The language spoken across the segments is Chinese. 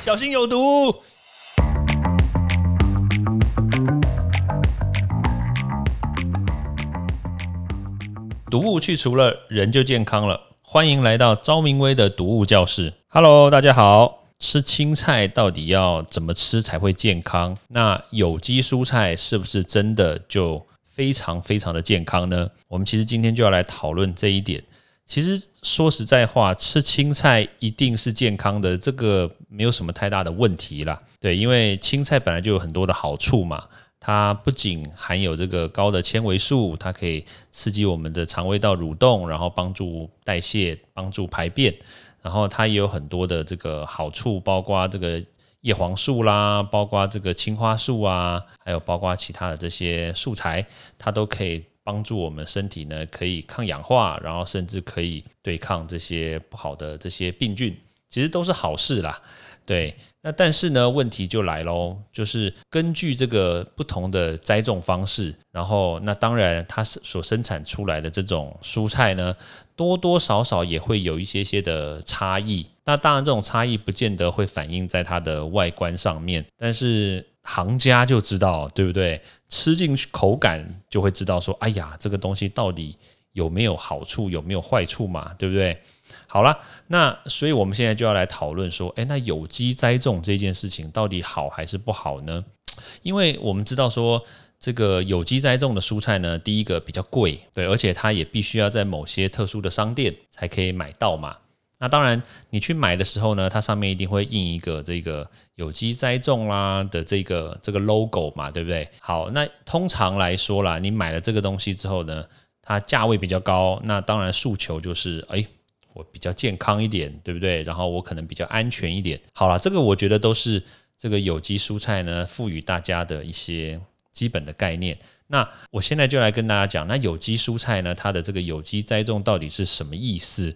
小心有毒。毒物去除了，人就健康了。欢迎来到昭明威的毒物教室。Hello，大家好。吃青菜到底要怎么吃才会健康？那有机蔬菜是不是真的就非常非常的健康呢？我们其实今天就要来讨论这一点。其实说实在话，吃青菜一定是健康的，这个没有什么太大的问题啦。对，因为青菜本来就有很多的好处嘛。它不仅含有这个高的纤维素，它可以刺激我们的肠胃道蠕动，然后帮助代谢、帮助排便，然后它也有很多的这个好处，包括这个叶黄素啦，包括这个青花素啊，还有包括其他的这些素材，它都可以帮助我们身体呢，可以抗氧化，然后甚至可以对抗这些不好的这些病菌，其实都是好事啦。对，那但是呢，问题就来喽，就是根据这个不同的栽种方式，然后那当然它所生产出来的这种蔬菜呢，多多少少也会有一些些的差异。那当然，这种差异不见得会反映在它的外观上面，但是行家就知道，对不对？吃进去口感就会知道，说，哎呀，这个东西到底有没有好处，有没有坏处嘛，对不对？好了，那所以我们现在就要来讨论说，诶，那有机栽种这件事情到底好还是不好呢？因为我们知道说，这个有机栽种的蔬菜呢，第一个比较贵，对，而且它也必须要在某些特殊的商店才可以买到嘛。那当然，你去买的时候呢，它上面一定会印一个这个有机栽种啦的这个这个 logo 嘛，对不对？好，那通常来说啦，你买了这个东西之后呢，它价位比较高，那当然诉求就是，诶。我比较健康一点，对不对？然后我可能比较安全一点。好了，这个我觉得都是这个有机蔬菜呢赋予大家的一些基本的概念。那我现在就来跟大家讲，那有机蔬菜呢，它的这个有机栽种到底是什么意思？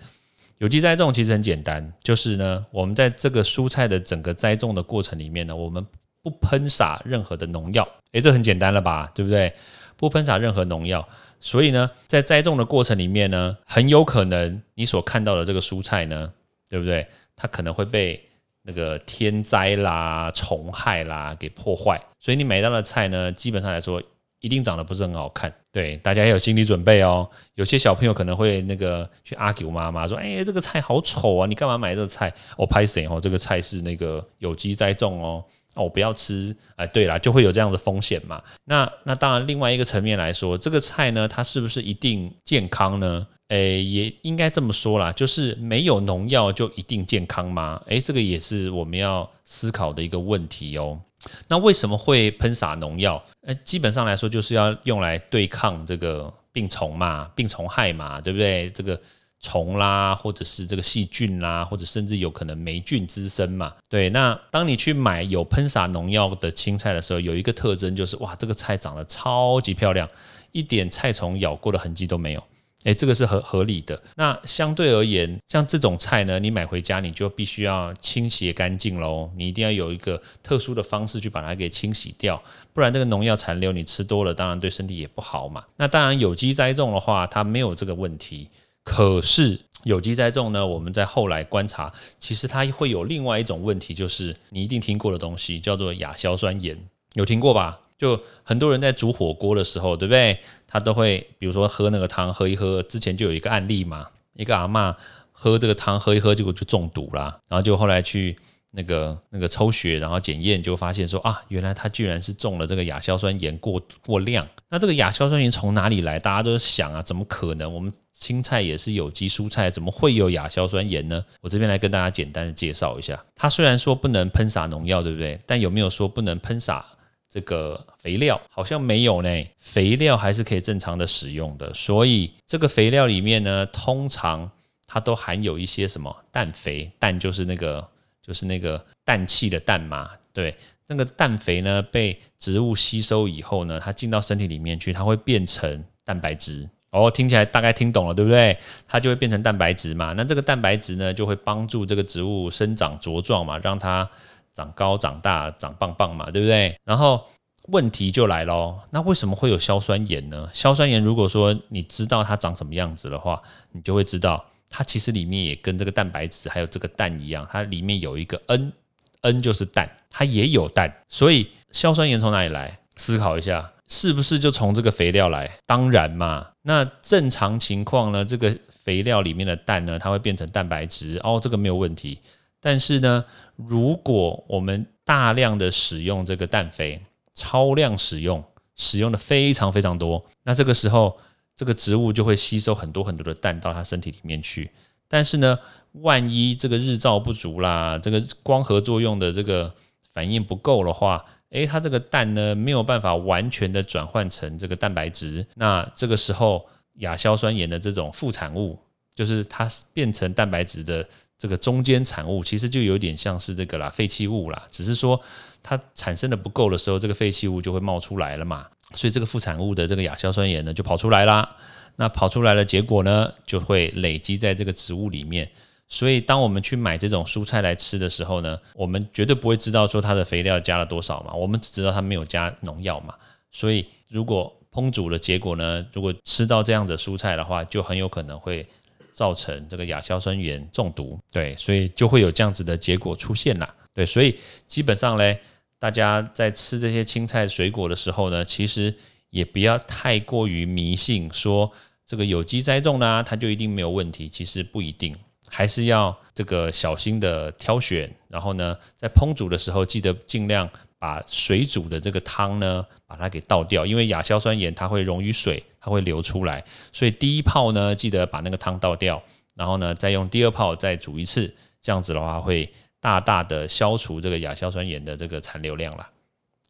有机栽种其实很简单，就是呢，我们在这个蔬菜的整个栽种的过程里面呢，我们不喷洒任何的农药。诶，这很简单了吧？对不对？不喷洒任何农药。所以呢，在栽种的过程里面呢，很有可能你所看到的这个蔬菜呢，对不对？它可能会被那个天灾啦、虫害啦给破坏。所以你买到的菜呢，基本上来说，一定长得不是很好看。对，大家要有心理准备哦。有些小朋友可能会那个去 argue 妈妈说：“哎，这个菜好丑啊，你干嘛买这个菜？”我拍谁哦？这个菜是那个有机栽种哦。哦，不要吃，哎，对了，就会有这样的风险嘛。那那当然，另外一个层面来说，这个菜呢，它是不是一定健康呢？哎，也应该这么说啦，就是没有农药就一定健康吗？哎，这个也是我们要思考的一个问题哦。那为什么会喷洒农药？哎，基本上来说，就是要用来对抗这个病虫嘛，病虫害嘛，对不对？这个。虫啦，或者是这个细菌啦，或者甚至有可能霉菌滋生嘛？对，那当你去买有喷洒农药的青菜的时候，有一个特征就是，哇，这个菜长得超级漂亮，一点菜虫咬过的痕迹都没有。诶，这个是合合理的。那相对而言，像这种菜呢，你买回家你就必须要清洗干净喽，你一定要有一个特殊的方式去把它给清洗掉，不然这个农药残留你吃多了，当然对身体也不好嘛。那当然有机栽种的话，它没有这个问题。可是有机栽种呢？我们在后来观察，其实它会有另外一种问题，就是你一定听过的东西，叫做亚硝酸盐，有听过吧？就很多人在煮火锅的时候，对不对？他都会比如说喝那个汤，喝一喝，之前就有一个案例嘛，一个阿妈喝这个汤喝一喝，结果就中毒了，然后就后来去那个那个抽血，然后检验就发现说啊，原来他居然是中了这个亚硝酸盐过过量。那这个亚硝酸盐从哪里来？大家都想啊，怎么可能？我们青菜也是有机蔬菜，怎么会有亚硝酸盐呢？我这边来跟大家简单的介绍一下。它虽然说不能喷洒农药，对不对？但有没有说不能喷洒这个肥料？好像没有呢。肥料还是可以正常的使用的。所以这个肥料里面呢，通常它都含有一些什么氮肥？氮就是那个就是那个氮气的氮嘛。对，那个氮肥呢被植物吸收以后呢，它进到身体里面去，它会变成蛋白质。哦，听起来大概听懂了，对不对？它就会变成蛋白质嘛。那这个蛋白质呢，就会帮助这个植物生长茁壮嘛，让它长高、长大、长棒棒嘛，对不对？然后问题就来喽，那为什么会有硝酸盐呢？硝酸盐如果说你知道它长什么样子的话，你就会知道它其实里面也跟这个蛋白质还有这个氮一样，它里面有一个 N N 就是氮，它也有氮，所以硝酸盐从哪里来？思考一下，是不是就从这个肥料来？当然嘛。那正常情况呢，这个肥料里面的氮呢，它会变成蛋白质哦，这个没有问题。但是呢，如果我们大量的使用这个氮肥，超量使用，使用的非常非常多，那这个时候这个植物就会吸收很多很多的氮到它身体里面去。但是呢，万一这个日照不足啦，这个光合作用的这个反应不够的话，诶，它这个氮呢没有办法完全的转换成这个蛋白质，那这个时候亚硝酸盐的这种副产物，就是它变成蛋白质的这个中间产物，其实就有点像是这个啦废弃物啦，只是说它产生的不够的时候，这个废弃物就会冒出来了嘛，所以这个副产物的这个亚硝酸盐呢就跑出来啦。那跑出来的结果呢，就会累积在这个植物里面。所以，当我们去买这种蔬菜来吃的时候呢，我们绝对不会知道说它的肥料加了多少嘛，我们只知道它没有加农药嘛。所以，如果烹煮的结果呢，如果吃到这样的蔬菜的话，就很有可能会造成这个亚硝酸盐中毒。对，所以就会有这样子的结果出现啦。对，所以基本上嘞，大家在吃这些青菜水果的时候呢，其实。也不要太过于迷信，说这个有机栽种呢，它就一定没有问题。其实不一定，还是要这个小心的挑选。然后呢，在烹煮的时候，记得尽量把水煮的这个汤呢，把它给倒掉，因为亚硝酸盐它会溶于水，它会流出来。所以第一泡呢，记得把那个汤倒掉，然后呢，再用第二泡再煮一次，这样子的话会大大的消除这个亚硝酸盐的这个残留量了。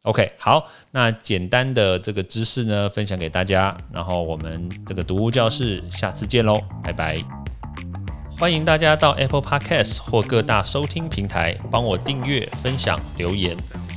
OK，好，那简单的这个知识呢，分享给大家，然后我们这个读物教室下次见喽，拜拜！欢迎大家到 Apple Podcast 或各大收听平台帮我订阅、分享、留言，